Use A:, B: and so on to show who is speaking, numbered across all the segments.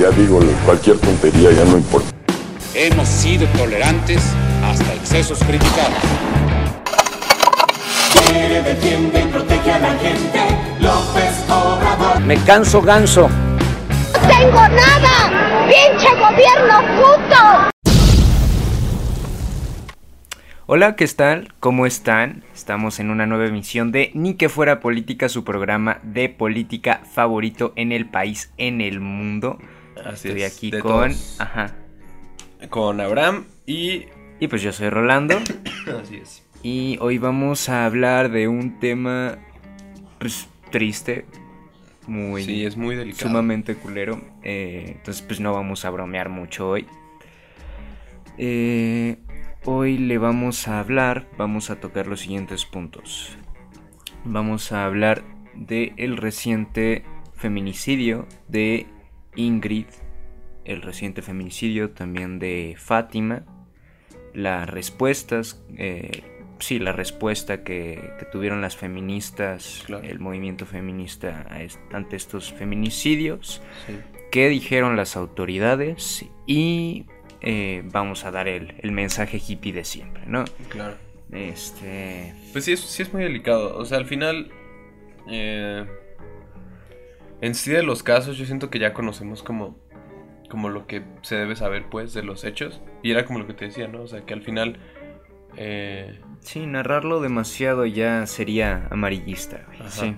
A: Ya digo, cualquier tontería ya no importa.
B: Hemos sido tolerantes hasta excesos criticados.
C: Quiere, defiende y protege a la gente. López Obrador.
D: Me canso ganso.
E: ¡No tengo nada! ¡Pinche gobierno puto!
F: Hola, ¿qué tal? ¿Cómo están? Estamos en una nueva emisión de Ni que fuera política, su programa de política favorito en el país, en el mundo.
G: Así
F: Estoy
G: es,
F: aquí
G: de
F: con...
G: todos.
F: Ajá.
G: Con Abraham y...
F: Y pues yo soy Rolando.
G: Así es.
F: y hoy vamos a hablar de un tema pues, triste. Muy...
G: Sí, es muy delicado.
F: sumamente culero. eh, entonces, pues no vamos a bromear mucho hoy. Eh, hoy le vamos a hablar, vamos a tocar los siguientes puntos. Vamos a hablar de el reciente feminicidio de Ingrid, el reciente feminicidio también de Fátima, las respuestas, eh, sí, la respuesta que, que tuvieron las feministas,
G: Claro.
F: el movimiento feminista ante estos feminicidios,
G: Sí.
F: qué dijeron las autoridades y eh, vamos a dar el, el mensaje hippie de siempre, ¿no?
G: Claro.
F: Este...
G: Pues sí es, sí es muy delicado. O sea, al final... eh, en sí de los casos yo siento que ya conocemos como... Como lo que se debe saber pues de los hechos. Y era como lo que te decía, ¿no? O sea, que al final... eh,
F: Sí, narrarlo demasiado ya sería amarillista, güey, sí.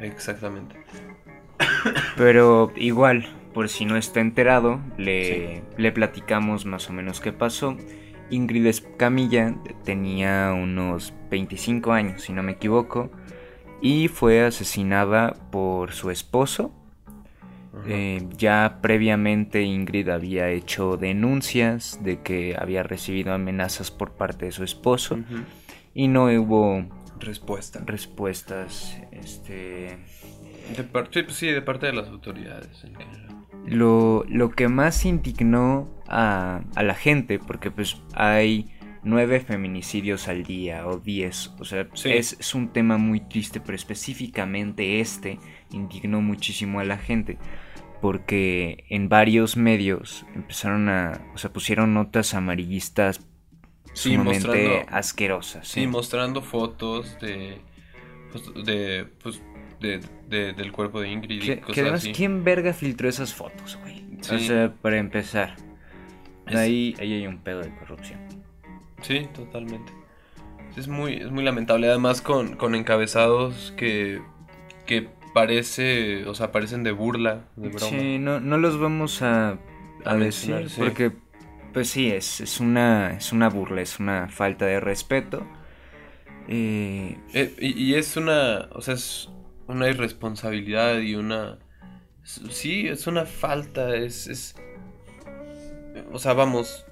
G: exactamente.
F: Pero igual, por si no está enterado, le, le platicamos más o menos qué pasó. Ingrid Escamilla tenía unos 25 años, si no me equivoco, y fue asesinada por su esposo. Eh, ya previamente Ingrid había hecho denuncias de que había recibido amenazas por parte de su esposo y no hubo
G: Respuesta.
F: respuestas. Este,
G: De pues sí, de parte de las autoridades en general.
F: lo, lo que más indignó a, a la gente, porque pues hay nueve feminicidios al día o diez, o sea,
G: Sí.
F: es, es un tema muy triste, pero específicamente este indignó muchísimo a la gente, porque en varios medios empezaron a, o sea, pusieron notas amarillistas
G: Sí,
F: sumamente asquerosas.
G: Sí, mostrando fotos de. pues, de. Pues, de, de- del cuerpo de Ingrid y
F: Que,
G: cosas
F: que además,
G: así.
F: ¿quién verga filtró esas fotos, güey? O sea, para empezar. Ahí, ahí hay un pedo de corrupción.
G: Sí, totalmente. Es muy, es muy lamentable. Además, con, con encabezados que. que parece. O sea, parecen de burla, de broma.
F: Sí, no, no los vamos a, a
G: A
F: decir
G: mencionar, sí.
F: porque, pues sí, es, es, una, es una burla, es una falta de respeto. Eh,
G: Eh, y, y es una. O sea, es una irresponsabilidad y una. Sí, es una falta. Es. es o sea, vamos.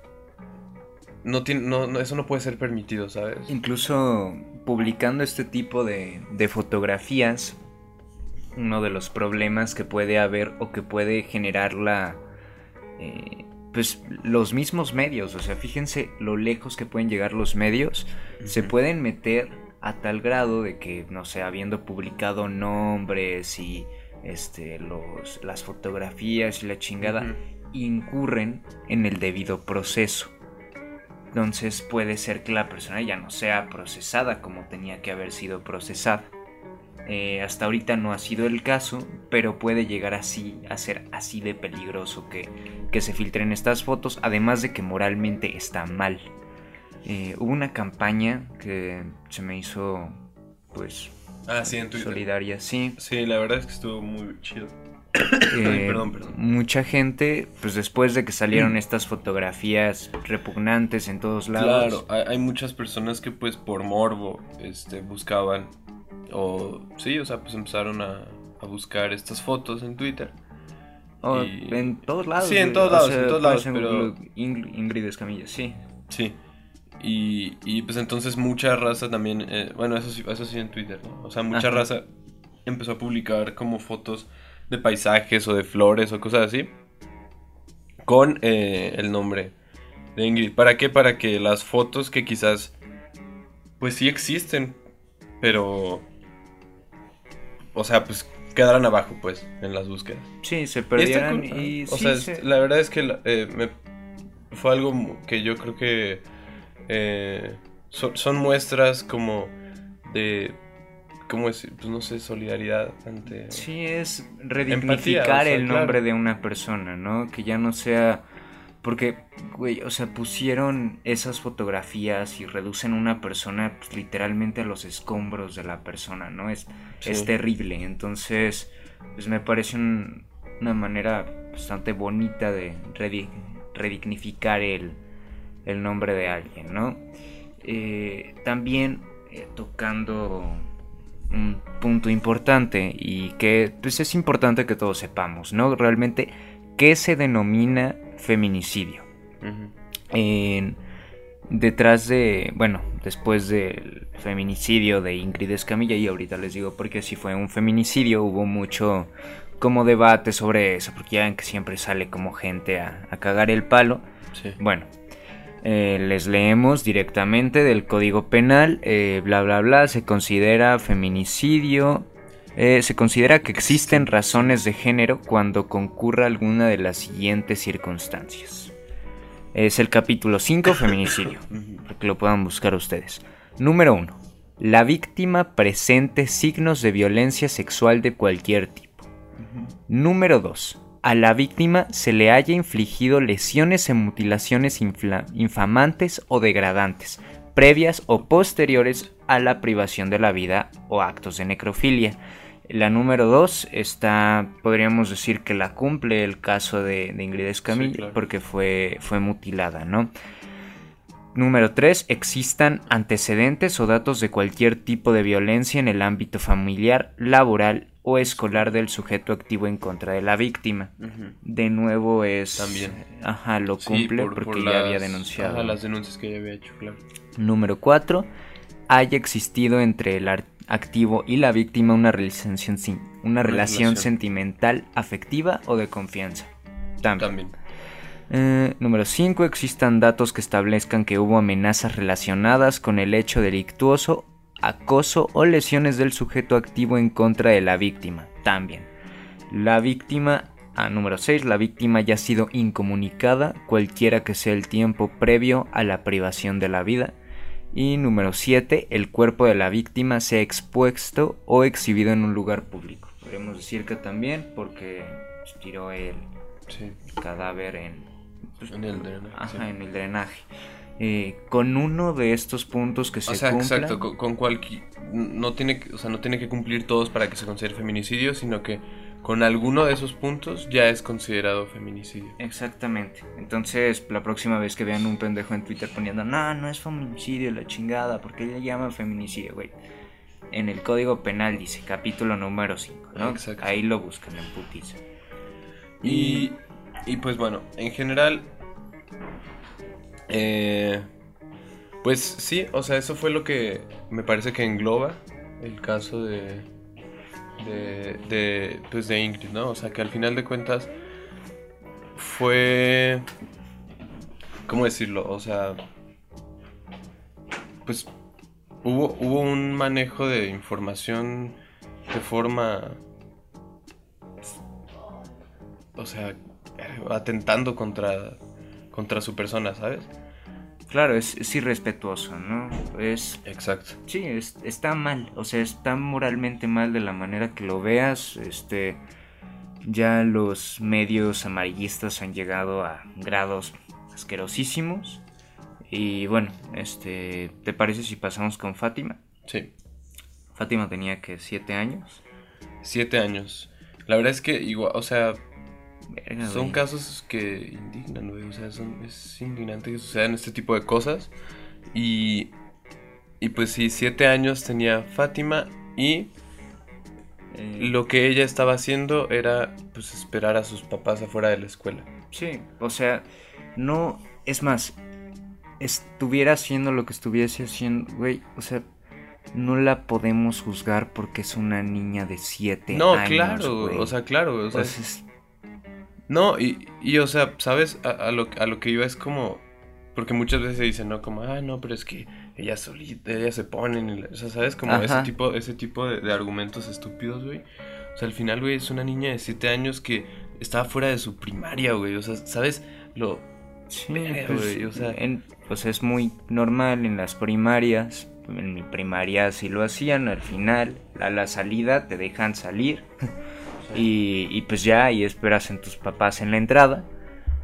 G: No tiene, no, no- eso no puede ser permitido, ¿sabes?
F: incluso publicando este tipo de, de fotografías, uno de los problemas que puede haber o que puede generar la... eh, pues los mismos medios, o sea, fíjense lo lejos que pueden llegar los medios, se pueden meter a tal grado de que, no sé, habiendo publicado nombres y este, los, las fotografías y la chingada, incurren en el debido proceso. Entonces puede ser que la persona ya no sea procesada como tenía que haber sido procesada. Eh, hasta ahorita no ha sido el caso, pero puede llegar así a ser así de peligroso que, que se filtren estas fotos, además de que moralmente está mal. Eh, hubo una campaña que se me hizo pues
G: Ah, sí, en Twitter.
F: solidaria, sí.
G: Sí, la verdad es que estuvo muy chido.
F: Eh,
G: perdón, perdón.
F: Mucha gente, pues después de que salieron estas fotografías repugnantes en todos lados.
G: Claro, hay, hay muchas personas que pues por morbo este, buscaban o sí, o sea, pues empezaron a, a buscar estas fotos en Twitter. y-
F: En todos lados.
G: Sí, en
F: güey,
G: todos
F: o
G: lados,
F: sea,
G: en todos lados, pero-
F: Ing- Ingrid Escamilla, sí.
G: Sí. Y, y pues entonces mucha raza también, eh, bueno, eso sí, eso sí en Twitter, ¿no? O sea, mucha
F: Ajá.
G: raza empezó a publicar como fotos de paisajes o de flores o cosas así con eh, el nombre de Ingrid. ¿Para qué? Para que las fotos que quizás pues sí existen, pero o sea, pues quedaran abajo, pues, en las búsquedas.
F: Sí, se
G: cool,
F: y.
G: O
F: sí,
G: sea,
F: se-
G: la verdad es que eh, me- fue algo que yo creo que eh, son muestras como de, ¿cómo decir? Pues no sé, solidaridad ante...
F: Sí, es
G: Empatía,
F: redignificar
G: o sea,
F: el nombre
G: claro.
F: de una persona, ¿no? Que ya no sea... Porque, güey, o sea, pusieron esas fotografías y reducen una persona pues, literalmente a los escombros de la persona, ¿no? Es,
G: Sí.
F: es terrible. Entonces, pues me parece un- una manera bastante bonita de redi- redignificar el, el nombre de alguien, ¿no? Eh, también eh, tocando un punto importante y que pues es importante que todos sepamos, ¿no? Realmente, ¿qué se denomina feminicidio? En- detrás de, bueno, después del feminicidio de Ingrid Escamilla, y ahorita les digo porque si fue un feminicidio, hubo mucho como debate sobre eso, porque ya ven que siempre sale como gente a, a cagar el palo.
G: Sí.
F: Bueno, eh, les leemos directamente del Código Penal, eh, bla, bla, bla, se considera feminicidio, eh, se considera que existen razones de género cuando concurra alguna de las siguientes circunstancias. Es el capítulo 5, feminicidio, para que lo puedan buscar ustedes. Número 1. La víctima presente signos de violencia sexual de cualquier tipo. Número 2. A la víctima se le haya infligido lesiones en mutilaciones infamantes o degradantes, previas o posteriores a la privación de la vida o actos de necrofilia. La número 2 está, podríamos decir que la cumple el caso de, de Ingrid Escamilla,
G: Sí, claro.
F: porque fue, fue mutilada, ¿no? Número 3. Existan antecedentes o datos de cualquier tipo de violencia en el ámbito familiar, laboral o escolar del sujeto activo en contra de la víctima. De nuevo es...
G: También.
F: Ajá, lo
G: Sí,
F: cumple
G: por-
F: porque
G: por
F: ya había denunciado.
G: ajá, las denuncias que ya había hecho, claro.
F: Número 4. Haya existido entre el activo y la víctima una relación, una relación
G: relación.
F: sentimental, afectiva o de confianza. También.
G: También.
F: Eh, número 5. Existan datos que establezcan que hubo amenazas relacionadas con el hecho delictuoso, acoso o lesiones del sujeto activo en contra de la víctima. También. La víctima. Ah, número 6. La víctima ya ha sido incomunicada, cualquiera que sea el tiempo previo a la privación de la vida. Y número 7. El cuerpo de la víctima sea expuesto o exhibido en un lugar público. Podríamos decir que también porque tiró el
G: Sí.
F: cadáver en, pues,
G: En el drenaje,
F: Ajá,
G: sí.
F: en el drenaje. Eh, con uno de estos puntos que se
G: O sea,
F: cumplan-
G: exacto, con, con cualqui- no tiene, que- o sea, no tiene que cumplir todos para que se considere feminicidio, sino que con alguno de esos puntos ya es considerado feminicidio.
F: Exactamente. Entonces, la próxima vez que vean un pendejo en Twitter poniendo, no, no es feminicidio, la chingada, ¿por qué le llaman feminicidio, güey? En el Código Penal dice, capítulo número 5, ¿no?
G: Exacto.
F: Ahí lo buscan en putiza.
G: Y, y pues bueno, en general, eh, pues sí, o sea, eso fue lo que me parece que engloba el caso de, de, de, pues de Ingrid, ¿no? O sea, que al final de cuentas fue, ¿cómo decirlo? O sea, pues hubo, hubo un manejo de información de forma o sea, atentando contra, contra su persona, ¿sabes?
F: Claro, es, es irrespetuoso, ¿no? Es
G: Exacto.
F: Sí, es- está mal, o sea, está moralmente mal de la manera que lo veas. Este, ya los medios amarillistas han llegado a grados asquerosísimos. Y bueno, este, ¿te parece si pasamos con Fátima?
G: Sí,
F: Fátima tenía que siete años.
G: siete años. La verdad es que igual, o sea,
F: Verga,
G: son
F: güey.
G: casos que indignan, güey. O sea, son, es indignante que sucedan este tipo de cosas. Y, y pues sí, siete años tenía Fátima y
F: Eh,
G: lo que ella estaba haciendo era pues esperar a sus papás afuera de la escuela.
F: Sí, o sea, no, es más, estuviera haciendo lo que estuviese haciendo, güey, o sea, no la podemos juzgar porque es una niña de 7
G: No,
F: años.
G: claro,
F: güey.
G: o sea, claro, o sea,
F: O sea, es-
G: No, y, y o sea, ¿sabes? A, a lo, a lo que iba es como. Porque muchas veces se dice, ¿no? Como, ah, no, pero es que ella solita, ella se ponen. O sea, ¿sabes? Como ese tipo, ese tipo de, de argumentos estúpidos, güey. O sea, al final, güey, es una niña de 7 años que estaba fuera de su primaria, güey. O sea, ¿sabes? Lo...
F: Sí, pues,
G: güey, o sea-
F: en- pues es muy normal en las primarias. En mi primaria sí lo hacían. Al final, a la salida te dejan salir. Y, y pues ya, y esperas en tus papás en la entrada.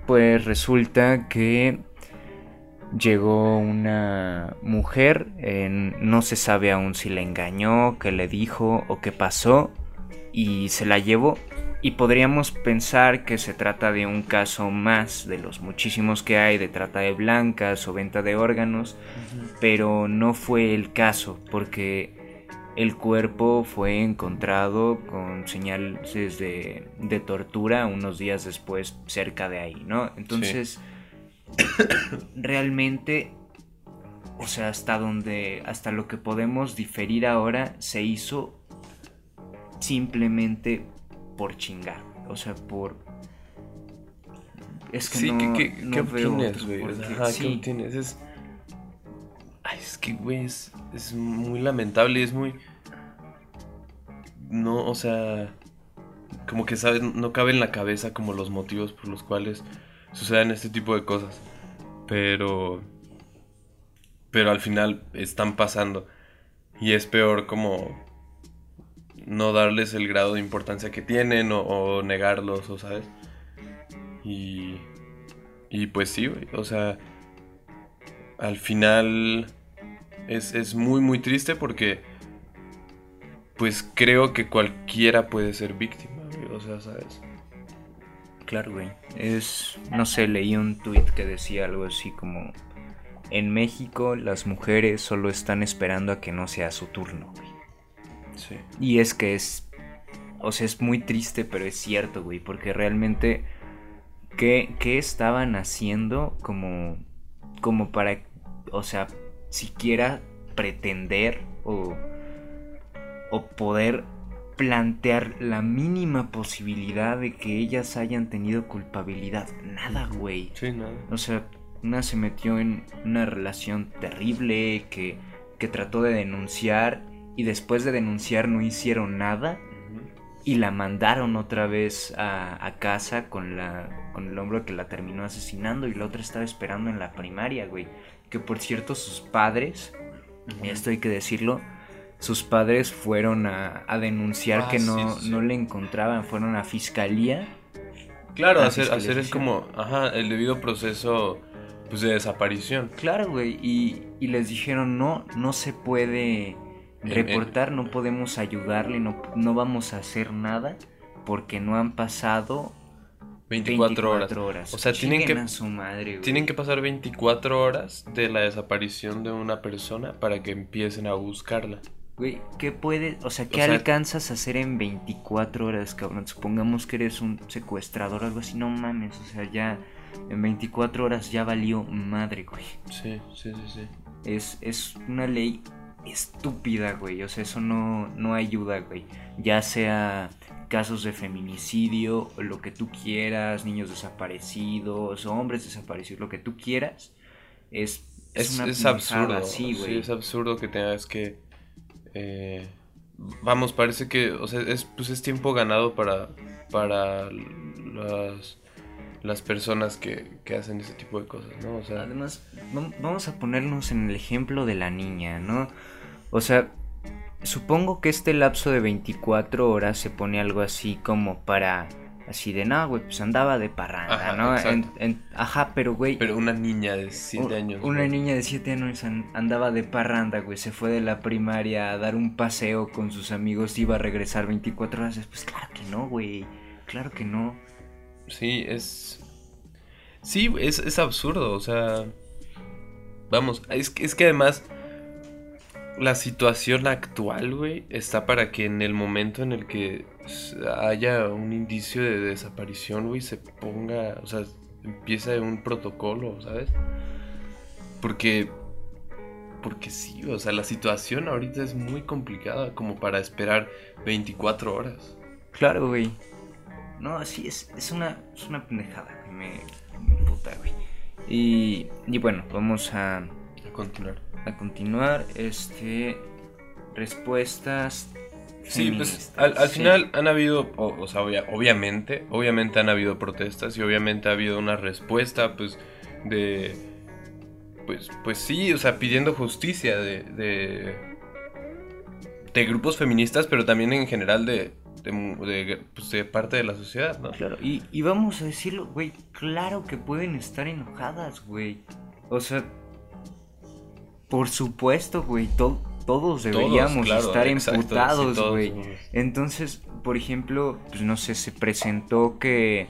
F: Pues resulta que llegó una mujer. no se sabe aún si le engañó, qué le dijo o qué pasó. Y se la llevó. Y podríamos pensar que se trata de un caso más de los muchísimos que hay de trata de blancas o venta de órganos, pero no fue el caso porque el cuerpo fue encontrado con señales de, de tortura unos días después cerca de ahí, ¿no? Entonces, realmente, o sea, hasta donde, hasta lo que podemos diferir ahora, se hizo simplemente por chingar, o sea, por... Es que
G: Sí,
F: no,
G: ¿qué, qué,
F: no
G: qué
F: veo
G: obtienes,
F: otro,
G: güey?
F: porque
G: Ajá, ¿qué
F: sí.
G: Ay, es que, güey, es, es muy lamentable, es muy... No, o sea... Como que, ¿sabes? No cabe en la cabeza como los motivos por los cuales suceden este tipo de cosas. Pero... Pero al final están pasando. Y es peor como... No darles el grado de importancia que tienen o, o negarlos, o sabes. Y, y pues sí, güey. O sea, al final es, es muy, muy triste porque, pues creo que cualquiera puede ser víctima, güey. O sea, ¿sabes?
F: Claro, güey. Es, no sé, leí un tweet que decía algo así como, en México las mujeres solo están esperando a que no sea su turno, güey.
G: Sí.
F: Y es que es, o sea, es muy triste, pero es cierto, güey, porque realmente, ¿qué, qué estaban haciendo como, como para, o sea, siquiera pretender o, o poder plantear la mínima posibilidad de que ellas hayan tenido culpabilidad? Nada, güey.
G: Sí, nada.
F: O sea, una se metió en una relación terrible que, que trató de denunciar y después de denunciar no hicieron nada y la mandaron otra vez a, a casa con, la, con el hombre que la terminó asesinando y la otra estaba esperando en la primaria, güey. Que por cierto sus padres, esto hay que decirlo, sus padres fueron a, a denunciar
G: Ah,
F: que no,
G: sí, sí.
F: no le encontraban, fueron a fiscalía.
G: Claro,
F: La
G: hacer, hacer es como, ajá, el debido proceso pues, de desaparición.
F: Claro, güey, y, y les dijeron, no, no se puede reportar, no podemos ayudarle, no, no vamos a hacer nada porque no han pasado
G: 24,
F: 24
G: horas.
F: horas.
G: O sea, tienen que,
F: su madre,
G: tienen que pasar 24 horas de la desaparición de una persona para que empiecen a buscarla.
F: Güey, ¿qué puedes, o sea, qué
G: O sea-
F: alcanzas a hacer en 24 horas, cabrón? Supongamos que eres un secuestrador o algo así, no mames, o sea, ya en 24 horas ya valió madre, güey.
G: Sí, sí, sí, sí.
F: Es, es una ley estúpida, güey. O sea, eso no, no ayuda, güey. Ya sea casos de feminicidio, lo que tú quieras, niños desaparecidos, hombres desaparecidos, lo que tú quieras. Es, es,
G: Es,
F: una
G: es absurdo.
F: así,
G: sí, es absurdo que tengas que. eh, vamos, parece que. O sea, es, pues es tiempo ganado para. Para las. Las personas que, que hacen ese tipo de cosas, ¿no? O sea.
F: Además, vam- vamos a ponernos en el ejemplo de la niña, ¿no? O sea, supongo que este lapso de 24 horas se pone algo así como para... Así de, no, güey, pues andaba de parranda,
G: Ajá,
F: ¿no? En-
G: exacto.
F: en- ajá, pero, güey...
G: Pero una niña de 7
F: un-
G: años.
F: Una
G: güey.
F: niña de 7 años an- andaba de parranda, güey. Se fue de la primaria a dar un paseo con sus amigos. Iba a regresar 24 horas después. Claro que no, güey. Claro que no.
G: Sí, es. Sí, es, es absurdo, o sea. Vamos, es que además. La situación actual, güey, está para que en el momento en el que haya un indicio de desaparición, güey, se ponga. O sea, empieza un protocolo, ¿sabes? Porque. Porque sí, o sea, la situación ahorita es muy complicada como para esperar 24 horas.
F: Claro, güey. No, sí, es, es, una, es una pendejada, güey. Me, me puta, güey. Y, y bueno, vamos a,
G: A continuar.
F: A continuar. Este. Respuestas
G: Sí, pues al, al
F: Sí.
G: final han habido, o, o sea, obvia- obviamente, obviamente han habido protestas y obviamente ha habido una respuesta, pues, de, pues, pues sí, o sea, pidiendo justicia de, de, de grupos feministas, pero también en general de, de, pues, de parte de la sociedad, ¿no?
F: Claro, y, y vamos a decirlo, güey, claro que pueden estar enojadas, güey. O sea, por supuesto, güey, to- todos deberíamos
G: claro,
F: estar
G: sí,
F: emputados, güey.
G: somos.
F: Entonces, por ejemplo, pues no sé, se presentó que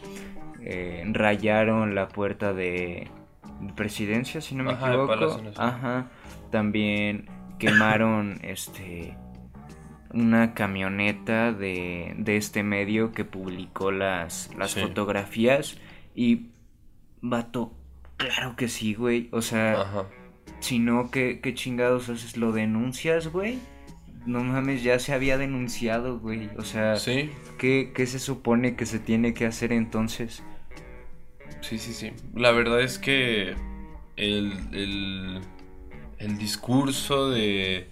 F: eh, rayaron la puerta de presidencia, si no me
G: Ajá,
F: equivoco. Ajá. También quemaron este una camioneta de, de este medio que publicó las, las
G: Sí.
F: fotografías y vato, claro que sí, güey. O sea,
G: Ajá.
F: Si no, ¿qué, qué chingados haces? ¿Lo denuncias, güey? No mames, ya se había denunciado, güey. O sea,
G: Sí,
F: ¿qué, qué se supone que se tiene que hacer entonces?
G: Sí, sí, sí. La verdad es que el, el, el discurso de,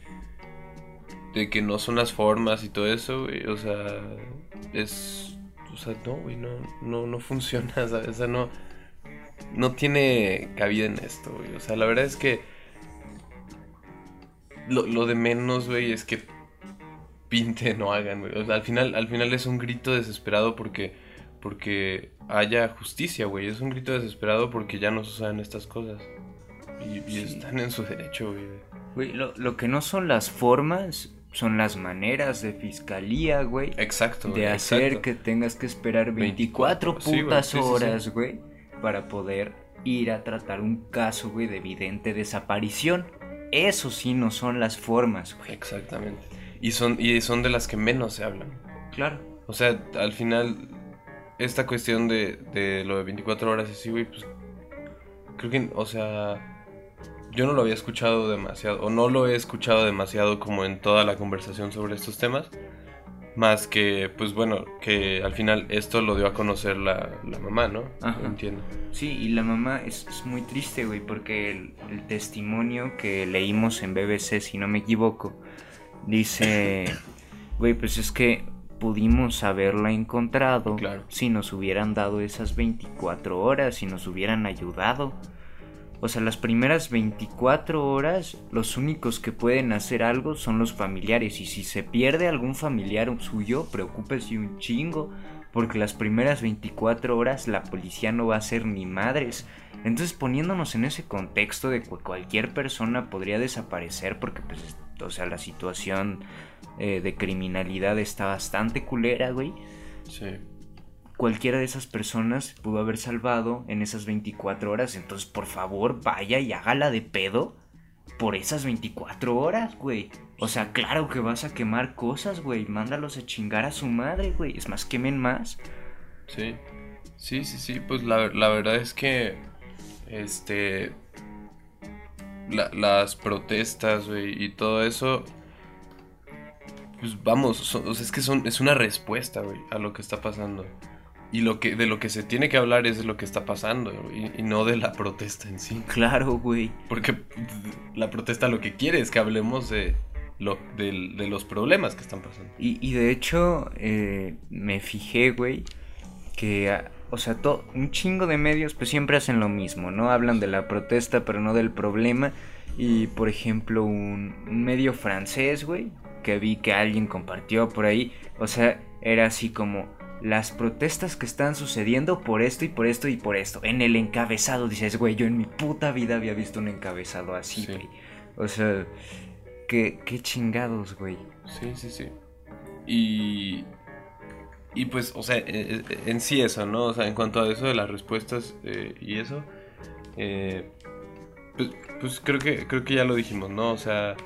G: de que no son las formas y todo eso, güey, o sea, es... O sea, no, güey, no, no, no funciona, ¿sabes? O sea, no, no tiene cabida en esto, güey. O sea, la verdad es que lo, lo de menos, güey, es que pinten o hagan, güey. O sea, al final, al final es un grito desesperado porque, porque haya justicia, güey. Es un grito desesperado porque ya no suceden estas cosas. Y, y
F: Sí.
G: están en su derecho, güey.
F: Güey, lo, lo que no son las formas, son las maneras de fiscalía, güey.
G: Exacto, güey,
F: De hacer
G: exacto.
F: que tengas que esperar 24
G: 24, sí, güey,
F: putas
G: sí, sí, sí.
F: horas, güey, para poder ir a tratar un caso, güey, de evidente desaparición. Eso sí no son las formas, güey.
G: Exactamente. Y son, y son de las que menos se hablan.
F: Claro.
G: O sea, al final, esta cuestión de, de lo de 24 horas y así, güey, pues creo que, o sea, yo no lo había escuchado demasiado, o no lo he escuchado demasiado como en toda la conversación sobre estos temas, más que, pues bueno, que al final esto lo dio a conocer la, la mamá, ¿no?
F: Ajá.
G: Entiendo.
F: Sí, y la mamá es, es muy triste, güey, porque el, el testimonio que leímos en BBC, si no me equivoco, dice, güey, pues es que pudimos haberla encontrado
G: Claro.
F: si nos hubieran dado esas 24 horas, si nos hubieran ayudado. O sea, las primeras 24 horas, los únicos que pueden hacer algo son los familiares. Y si se pierde algún familiar suyo, preocúpese un chingo. Porque las primeras 24 horas la policía no va a hacer ni madres. Entonces poniéndonos en ese contexto de que cualquier persona podría desaparecer porque pues, o sea, la situación eh, de criminalidad está bastante culera, güey.
G: Sí.
F: Cualquiera de esas personas pudo haber salvado en esas 24 horas. Entonces, por favor, vaya y hágala de pedo por esas 24 horas, güey. O sea, claro que vas a quemar cosas, güey. Mándalos a chingar a su madre, güey. Es más, quemen más.
G: Sí, sí, sí, sí, pues la, la verdad es que, este, la- las protestas, güey, y todo eso, pues vamos, es que son, es una respuesta, güey, a lo que está pasando. Y lo que, de lo que se tiene que hablar es de lo que está pasando, y, y no de la protesta en sí.
F: Claro, güey.
G: Porque la protesta lo que quiere es que hablemos de, lo, de los problemas que están pasando.
F: Y, y de hecho, eh, me fijé, güey, que, ah, o sea, to- un chingo de medios pues siempre hacen lo mismo, ¿no? Hablan de la protesta, pero no del problema. Y, por ejemplo, un, un medio francés, güey, que vi que alguien compartió por ahí, o sea, era así como las protestas que están sucediendo por esto y por esto y por esto. En el encabezado dices, güey, yo en mi puta vida había visto un encabezado así,
G: Sí.
F: güey. O sea, qué, qué chingados, güey.
G: Sí, sí, sí. Y. Y pues, o sea, eh, eh, en sí eso, ¿no? O sea, en cuanto a eso de las respuestas eh, y eso. eh, pues, pues creo que creo que ya lo dijimos, ¿no? O sea.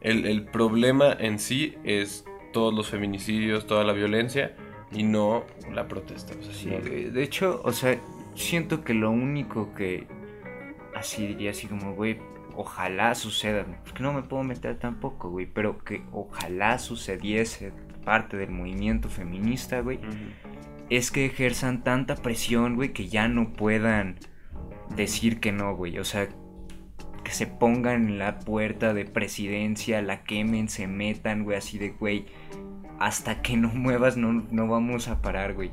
G: El, el problema en sí es todos los feminicidios, toda la violencia. Y no la protesta. O sea,
F: Sí,
G: no-
F: de hecho, o sea, siento que lo único que así diría así como, güey, ojalá suceda, porque no me puedo meter tampoco, güey, pero que ojalá sucediese parte del movimiento feminista, güey, es que ejerzan tanta presión, güey, que ya no puedan decir que no, güey, o sea, que que se pongan en la puerta de presidencia, la quemen, se metan, güey, así de, güey, hasta que no muevas no, no vamos a parar, güey.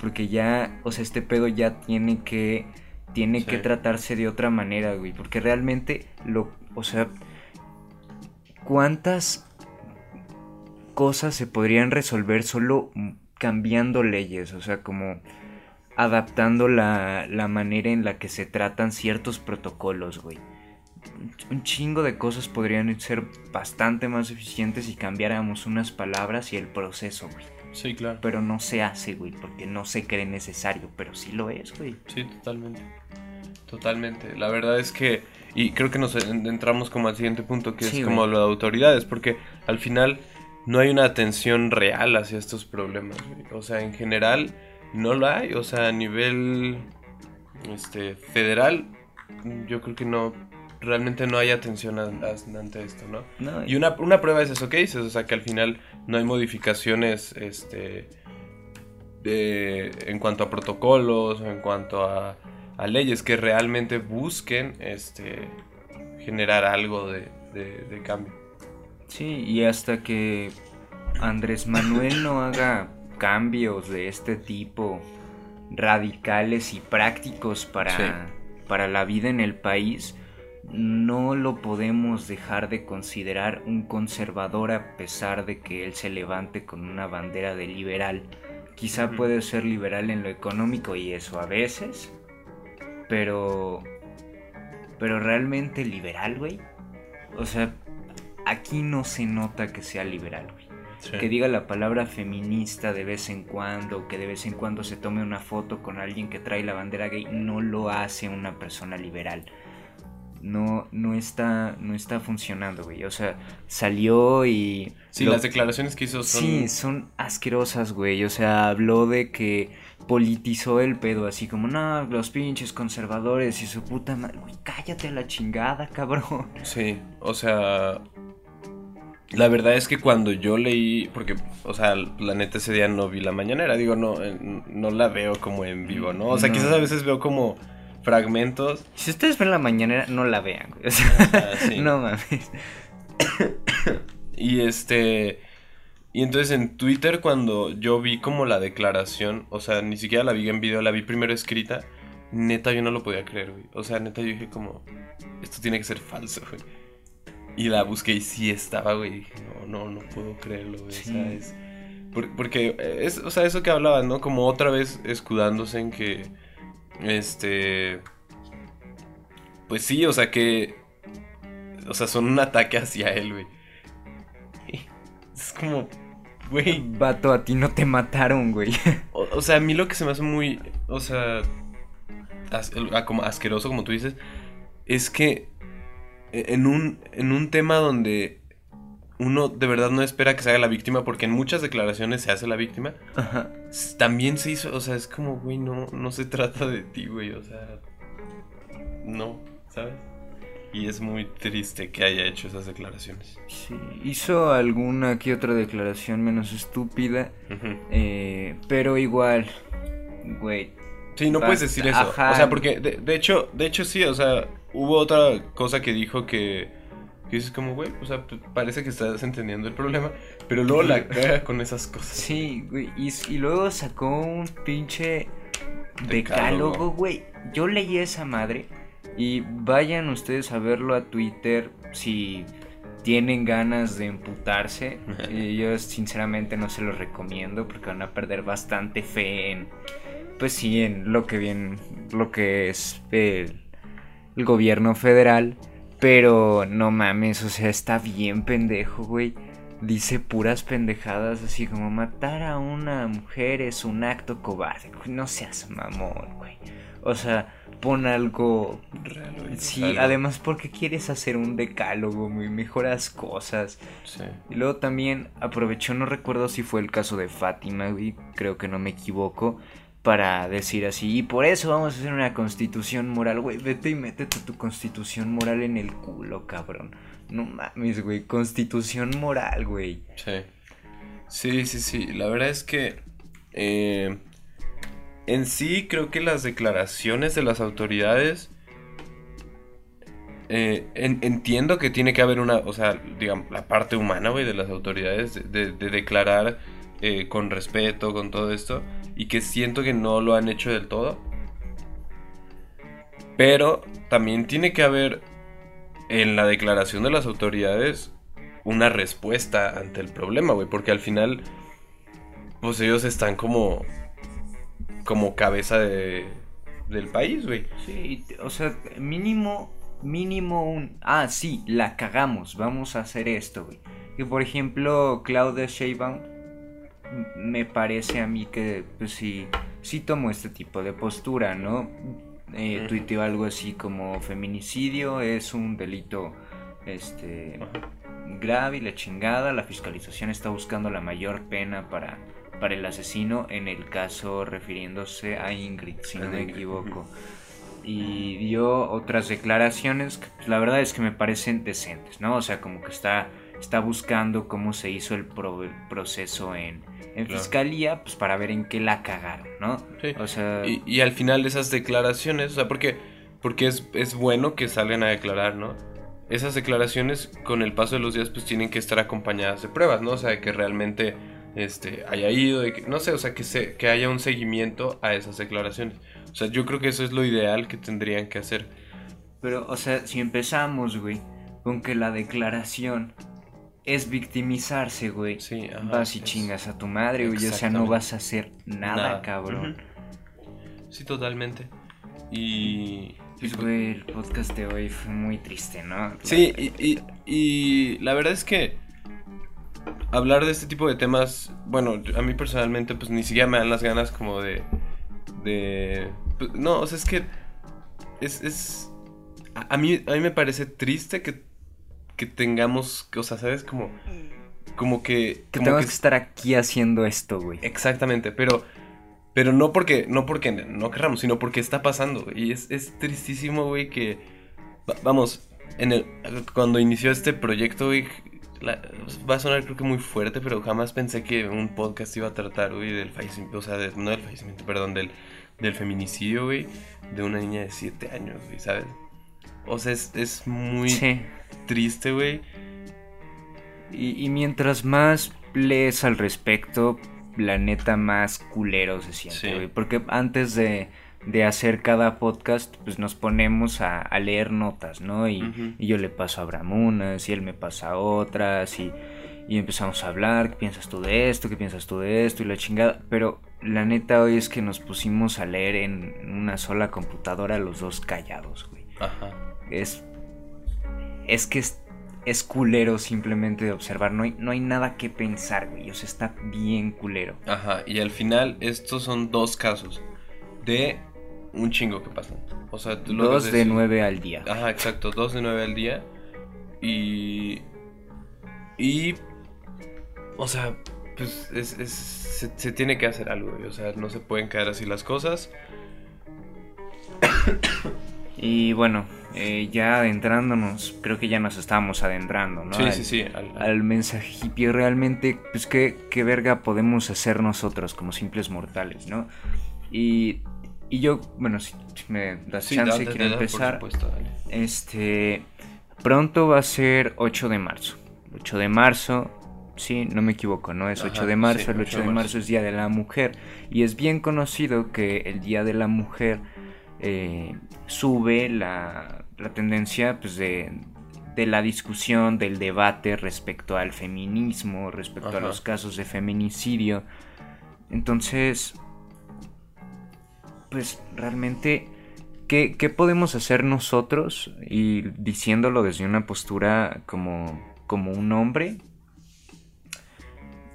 F: Porque ya, o sea, este pedo ya tiene que, tiene
G: Sí.
F: que tratarse de otra manera, güey. Porque realmente, lo, o sea, ¿cuántas cosas se podrían resolver solo cambiando leyes? O sea, como adaptando la, la manera en la que se tratan ciertos protocolos, güey. Un- chingo de cosas podrían ser bastante más eficientes si cambiáramos unas palabras y el proceso, güey.
G: Sí, claro.
F: Pero no se hace, güey, porque no se cree necesario, pero sí lo es, güey.
G: Sí, totalmente. Totalmente. La verdad es que, y creo que nos en- entramos como al siguiente punto, que
F: Sí,
G: es como
F: güey.
G: lo de autoridades, porque al final no hay una atención real hacia estos problemas. güey. O sea, en general no lo hay. O sea, a nivel este, federal, yo creo que no, realmente no hay atención a- a- ante esto, ¿no?
F: No,
G: Y una, una prueba es eso que dices, o sea que al final no hay modificaciones este, de- en cuanto a protocolos en cuanto a, a leyes que realmente busquen este, generar algo de, de- de cambio.
F: Sí, y hasta que Andrés Manuel no haga cambios de este tipo radicales y prácticos para,
G: Sí.
F: para la vida en el país, no lo podemos dejar de considerar un conservador a pesar de que él se levante con una bandera de liberal. Quizá puede ser liberal en lo económico y eso a veces, pero... Pero realmente liberal, güey. O sea, aquí no se nota que sea liberal, güey. Que diga la palabra feminista de vez en cuando, que de vez en cuando se tome una foto con alguien que trae la bandera gay, no lo hace una persona liberal. No, no está, no está funcionando, güey. O sea, salió y.
G: Sí,
F: lo-
G: las declaraciones que hizo son...
F: Sí, son asquerosas, güey. O sea, habló de que politizó el pedo, así como, no, los pinches conservadores y su puta madre. Güey, cállate a la chingada, cabrón.
G: Sí, o sea, la verdad es que cuando yo leí, porque, o sea, la neta ese día no vi la mañanera, digo, no, eh, no la veo como en vivo, ¿no? O sea,
F: No.
G: quizás a veces veo como fragmentos.
F: Si ustedes ven la mañanera, no la vean, güey. O sea,
G: Ah, sí.
F: no mames.
G: Y este. Y entonces en Twitter, cuando yo vi como la declaración, o sea, ni siquiera la vi en video, la vi primero escrita, neta yo no lo podía creer, güey. O sea, neta yo dije como, esto tiene que ser falso, güey. Y la busqué y sí estaba, güey. y Dije, no, no, no puedo creerlo, güey.
F: Sí.
G: O sea, es. por- porque, es, o sea, eso que hablabas, ¿no? Como otra vez escudándose en que. Este. Pues sí, o sea que. O sea, son un ataque hacia él, güey. Es como. Güey.
F: Vato, a ti no te mataron, güey.
G: O, o sea, a mí lo que se me hace muy. O sea. as- ah, como asqueroso, como tú dices. Es que. e- En un, en un tema donde. Uno de verdad no espera que se haga la víctima. Porque en muchas declaraciones se hace la víctima.
F: Ajá.
G: También se hizo. O sea, es como, güey, no, no se trata de ti, güey. O sea. No, ¿sabes? Y es muy triste que haya hecho esas declaraciones.
F: Sí, hizo alguna que otra declaración menos estúpida. Eh, pero igual, güey.
G: Sí, no puedes decir eso.
F: ajá.
G: O sea, porque de, de hecho, de hecho sí, o sea, hubo otra cosa que dijo que, que dices como, güey, o sea, parece que estás entendiendo el problema, pero luego la caga con esas cosas.
F: Sí, güey. Y, y luego sacó un pinche
G: Decálogo.
F: güey. Yo leí esa madre. Y vayan ustedes a verlo a Twitter si tienen ganas de emputarse. Y yo sinceramente no se lo recomiendo porque van a perder bastante fe en, pues sí, en lo que bien, lo que es el, el gobierno federal. Pero no mames, o sea, está bien pendejo, güey. Dice puras pendejadas así como matar a una mujer es un acto cobarde. No seas mamón, güey. O sea, pon algo
G: Real, güey,
F: Sí, además porque quieres hacer un decálogo, muy mejoras cosas.
G: Sí.
F: Y luego también aprovechó, no recuerdo si fue el caso de Fátima, güey, creo que no me equivoco, para decir así, y por eso vamos a hacer una constitución moral, güey, vete y métete tu constitución moral en el culo, cabrón. No mames, güey, constitución moral, güey.
G: Sí. Sí, sí, sí. La verdad es que eh, en sí creo que las declaraciones de las autoridades eh, en- entiendo que tiene que haber una, o sea, digamos, la parte humana, güey, de las autoridades, de, de- de declarar eh, con respeto, con todo esto, y que siento que no lo han hecho del todo. Pero también tiene que haber en la declaración de las autoridades una respuesta ante el problema, güey, porque al final, pues ellos están como, como cabeza de, del país, güey.
F: Sí, o sea, mínimo, mínimo un... Ah, sí, la cagamos, vamos a hacer esto, güey. Que por ejemplo, Claudia Sheinbaum me parece a mí que, pues sí, sí tomó este tipo de postura, ¿no? Eh, tuiteó algo así como feminicidio es un delito, este, grave y la chingada, la fiscalización está buscando la mayor pena para, para el asesino, en el caso refiriéndose a Ingrid, si no me equivoco. Y dio otras declaraciones que pues, la verdad es que me parecen decentes, ¿no? O sea, como que está, está buscando cómo se hizo el, pro- proceso en, en
G: Claro.
F: fiscalía, pues para ver en qué la cagaron, ¿no?
G: Sí.
F: O sea,
G: Y, y al final esas declaraciones, o sea, porque, porque es, es bueno que salgan a declarar, ¿no? Esas declaraciones con el paso de los días pues tienen que estar acompañadas de pruebas, ¿no? O sea, de que realmente este, haya ido, de que, no sé, o sea, que, se, que haya un seguimiento a esas declaraciones. O sea, yo creo que eso es lo ideal que tendrían que hacer.
F: Pero, o sea, si empezamos, güey, con que la declaración es victimizarse, güey.
G: Sí, ajá,
F: vas y
G: es-
F: chingas a tu madre, güey. O sea, no vas a hacer nada,
G: Nada.
F: cabrón.
G: Sí, totalmente. Y...
F: Pues, güey, el podcast de hoy fue muy triste, ¿no?
G: Sí, y, y- y la verdad es que hablar de este tipo de temas, bueno, a mí personalmente pues ni siquiera me dan las ganas como de... de pues, no, o sea, es que es... es a, a mí, a mí me parece triste que, que tengamos, o sea, ¿sabes? Como, como que...
F: Que
G: como
F: tengo que...
G: que-
F: estar aquí haciendo esto, güey.
G: Exactamente, pero... Pero no porque, no porque no querramos, sino porque está pasando. Y es, es tristísimo, güey, que... va- Vamos, en el, cuando inició este proyecto, güey, la- va a sonar creo que muy fuerte, pero jamás pensé que un podcast iba a tratar, güey, del fallecimiento, o sea, de- no del fallecimiento, perdón, del, del feminicidio, güey, de una niña de 7 años, güey, ¿sabes? O sea, es, es muy
F: Sí.
G: triste, güey.
F: Y, y mientras más lees al respecto, la neta más culero se siente,
G: Sí.
F: güey. Porque antes de, de hacer cada podcast, pues nos ponemos a, a leer notas, ¿no? Y, y yo le paso a Abraham unas, y él me pasa otras, y, y empezamos a hablar, ¿qué piensas tú de esto? ¿Qué piensas tú de esto? Y la chingada. Pero la neta hoy es que nos pusimos a leer en una sola computadora los dos callados, güey
G: Ajá.
F: es es que es, es culero simplemente de observar. No hay, no hay nada que pensar, güey. O sea, está bien culero.
G: Ajá, y al final estos son dos casos de un chingo que pasan. O sea, tú lo
F: Dos de nueve al día.
G: Ajá, exacto, dos de nueve al día. Y. Y. O sea, pues es, es- se, se tiene que hacer algo, güey, O sea, no se pueden quedar así las cosas.
F: Y bueno, eh, ya adentrándonos, creo que ya nos estábamos adentrando, ¿no?
G: sí,
F: al,
G: sí, sí. al-
F: Al mensaje hippie, realmente, pues, ¿qué, qué verga podemos hacer nosotros como simples mortales, ¿no? Y, y yo, bueno, si, me das
G: sí,
F: chance, quiero empezar.
G: Por supuesto, dale.
F: Este. Pronto va a ser 8 de marzo. 8 de marzo. Sí, no me equivoco, ¿no? Es
G: Ajá,
F: 8 de marzo.
G: sí,
F: el 8 de marzo es Día de la Mujer. Y es bien conocido que el Día de la Mujer eh, sube la, la tendencia pues, de, de la discusión, del debate respecto al feminismo, respecto a los casos de feminicidio. Entonces, pues realmente, ¿qué, qué podemos hacer nosotros? Y diciéndolo desde una postura como, como un hombre.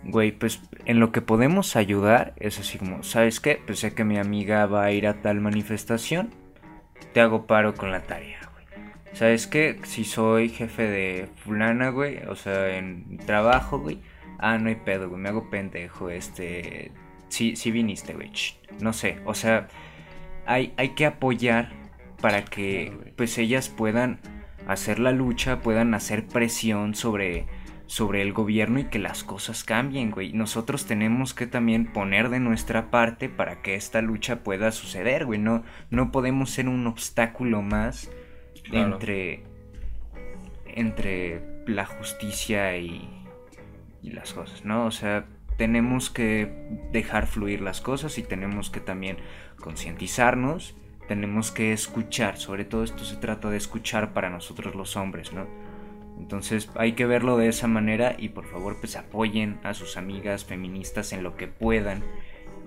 F: Güey, pues en lo que podemos ayudar es así como, ¿sabes qué? Pues sé que mi amiga va a ir a tal manifestación, te hago paro con la tarea, güey. ¿Sabes qué? Si soy jefe de fulana, güey, o sea, en trabajo, güey. Ah, no hay pedo, güey, me hago pendejo, este... Sí, sí viniste, güey. No sé, o sea, hay, hay que apoyar para que pues ellas puedan hacer la lucha, puedan hacer presión sobre, sobre el gobierno y que las cosas cambien, güey. Nosotros tenemos que también poner de nuestra parte para que esta lucha pueda suceder, güey. No, no podemos ser un obstáculo más
G: Claro.
F: entre, entre la justicia y, y las cosas, ¿no? O sea, tenemos que dejar fluir las cosas y tenemos que también concientizarnos, tenemos que escuchar, sobre todo esto se trata de escuchar para nosotros los hombres, ¿no? Entonces hay que verlo de esa manera y por favor pues apoyen a sus amigas feministas en lo que puedan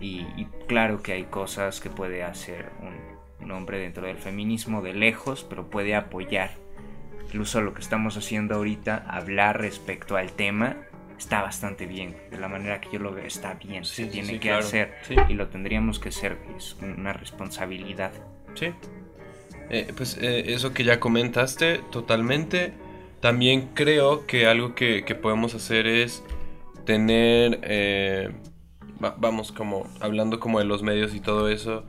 F: y, y claro que hay cosas que puede hacer un, un hombre dentro del feminismo de lejos, pero puede apoyar. Incluso lo que estamos haciendo ahorita, hablar respecto al tema, está bastante bien. De la manera que yo lo veo, está bien.
G: Sí,
F: se
G: sí,
F: tiene
G: sí,
F: que
G: claro.
F: hacer y lo tendríamos que hacer. Es una responsabilidad.
G: Sí. Eh, pues eh, eso que ya comentaste totalmente. También creo que algo que, que podemos hacer es tener, eh, va- vamos, como hablando como de los medios y todo eso.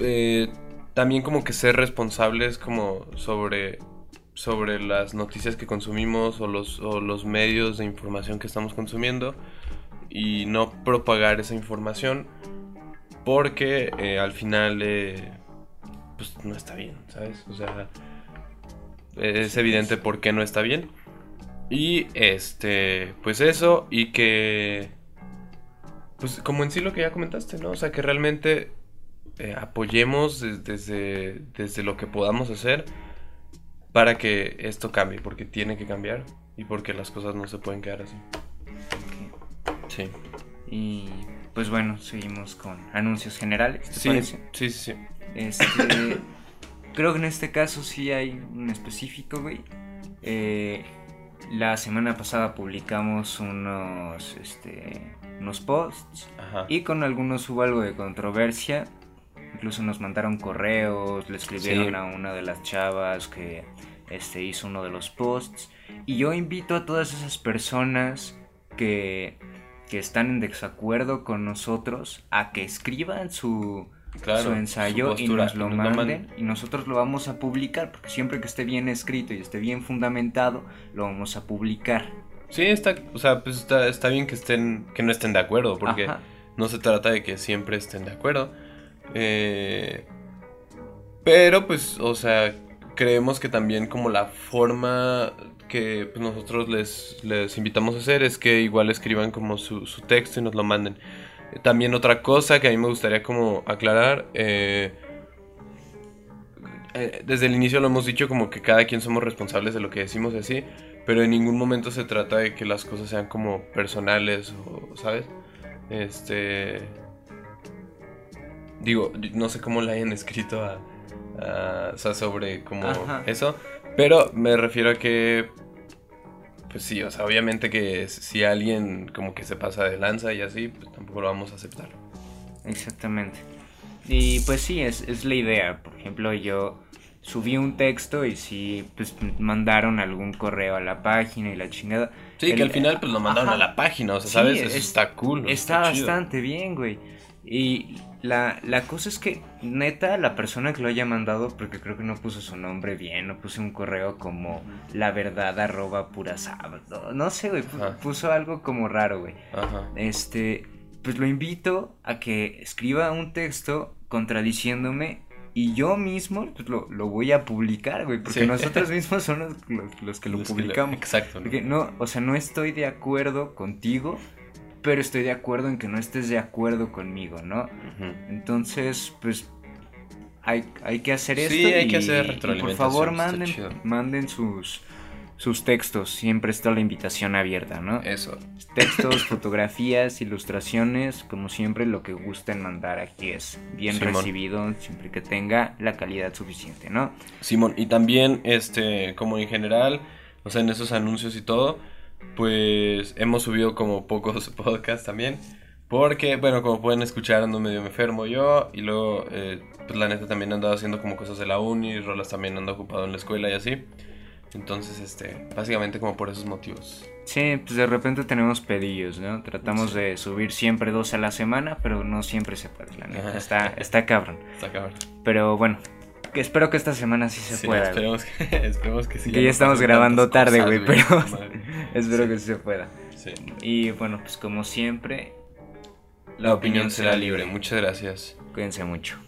G: eh, también como que ser responsables como sobre, sobre las noticias que consumimos o los, o los medios de información que estamos consumiendo y no propagar esa información porque eh, al final pues no está bien, ¿sabes? O sea, es evidente por qué no está bien. Y este, pues eso y que pues como en sí lo que ya comentaste, ¿no? O sea, que realmente eh, apoyemos des- desde, desde lo que podamos hacer para que esto cambie, porque tiene que cambiar y porque las cosas no se pueden quedar así. Sí.
F: Y pues bueno, seguimos con anuncios generales. ¿te
G: Sí,
F: parece?
G: sí, sí, sí.
F: Este, creo que en este caso sí hay un específico, güey. Eh, la semana pasada publicamos unos, este, unos posts
G: Ajá.
F: y con algunos hubo algo de controversia. Incluso nos mandaron correos, le escribieron
G: Sí.
F: a una de las chavas que este, hizo uno de los posts. Y yo invito a todas esas personas que, que están en desacuerdo con nosotros a que escriban su,
G: Claro,
F: su ensayo
G: su
F: y
G: postura,
F: nos lo
G: y nos lo
F: manden
G: manden.
F: y nosotros lo vamos a publicar porque siempre que esté bien escrito y esté bien fundamentado lo vamos a publicar.
G: Sí, está, o sea, pues está, está bien que estén, que no estén de acuerdo, porque
F: Ajá.
G: no se trata de que siempre estén de acuerdo. Eh, pero pues, o sea, creemos que también como la forma que pues, nosotros les, les invitamos a hacer es que igual escriban como su, su texto y nos lo manden. También otra cosa que a mí me gustaría como aclarar, eh, eh, desde el inicio lo hemos dicho como que cada quien somos responsables de lo que decimos y así, pero en ningún momento se trata de que las cosas sean como personales o, ¿sabes? Este... Digo, no sé cómo le hayan escrito a... a- o sea, sobre como
F: Ajá.
G: eso, pero me refiero a que... Pues sí, o sea, obviamente que si alguien como que se pasa de lanza y así, pues tampoco lo vamos a aceptar.
F: Exactamente. Y pues sí, es, es la idea. Por ejemplo, yo subí un texto y sí, pues mandaron algún correo a la página y la chingada.
G: Sí, que al final pues lo mandaron
F: Ajá.
G: a la página, o sea,
F: Sí,
G: ¿sabes? Eso
F: es-
G: está cool.
F: Está
G: chido.
F: bastante bien, güey. Y la, la cosa es que, neta, la persona que lo haya mandado, porque creo que no puso su nombre bien, no puso un correo como la verdad arroba pura sábado. No sé, güey,
G: Ajá.
F: puso algo como raro, güey.
G: Ajá.
F: Este, pues lo invito a que escriba un texto contradiciéndome y yo mismo pues, lo, lo voy a publicar, güey, porque
G: Sí.
F: nosotros mismos son los, los- los que lo
G: Los que lo-
F: publicamos.
G: Exacto. ¿no?
F: Porque no, o sea, no estoy de acuerdo contigo, pero estoy de acuerdo en que no estés de acuerdo conmigo, ¿no? Entonces, pues hay, hay que hacer
G: Sí,
F: esto
G: hay que
F: y-
G: hacer
F: y por favor manden, manden sus, sus textos, siempre está la invitación abierta, ¿no?
G: Eso.
F: Textos, fotografías, ilustraciones, como siempre lo que gusten mandar aquí es bien
G: Simón.
F: recibido, siempre que tenga la calidad suficiente, ¿no?
G: Simón, y también, este, como en general, o sea, en esos anuncios y todo, pues hemos subido como pocos podcasts también. Porque, bueno, como pueden escuchar, ando medio enfermo yo. Y luego, eh, pues la neta también he andado haciendo como cosas de la uni. Rolas también ando ocupado en la escuela y así. Entonces, este, básicamente como por esos motivos.
F: Sí, pues de repente tenemos pedillos, ¿no? Tratamos de subir siempre dos a la semana, pero no siempre se puede, la neta. Está, está cabrón.
G: Está cabrón.
F: Pero bueno, que espero que esta semana sí se
G: Sí,
F: pueda.
G: esperemos que, esperemos que sí.
F: que ya estamos grabando tarde, güey, pero espero
G: Sí.
F: que sí se pueda.
G: Sí.
F: Y bueno, pues como siempre,
G: La opinión será libre. Muchas gracias.
F: Cuídense mucho.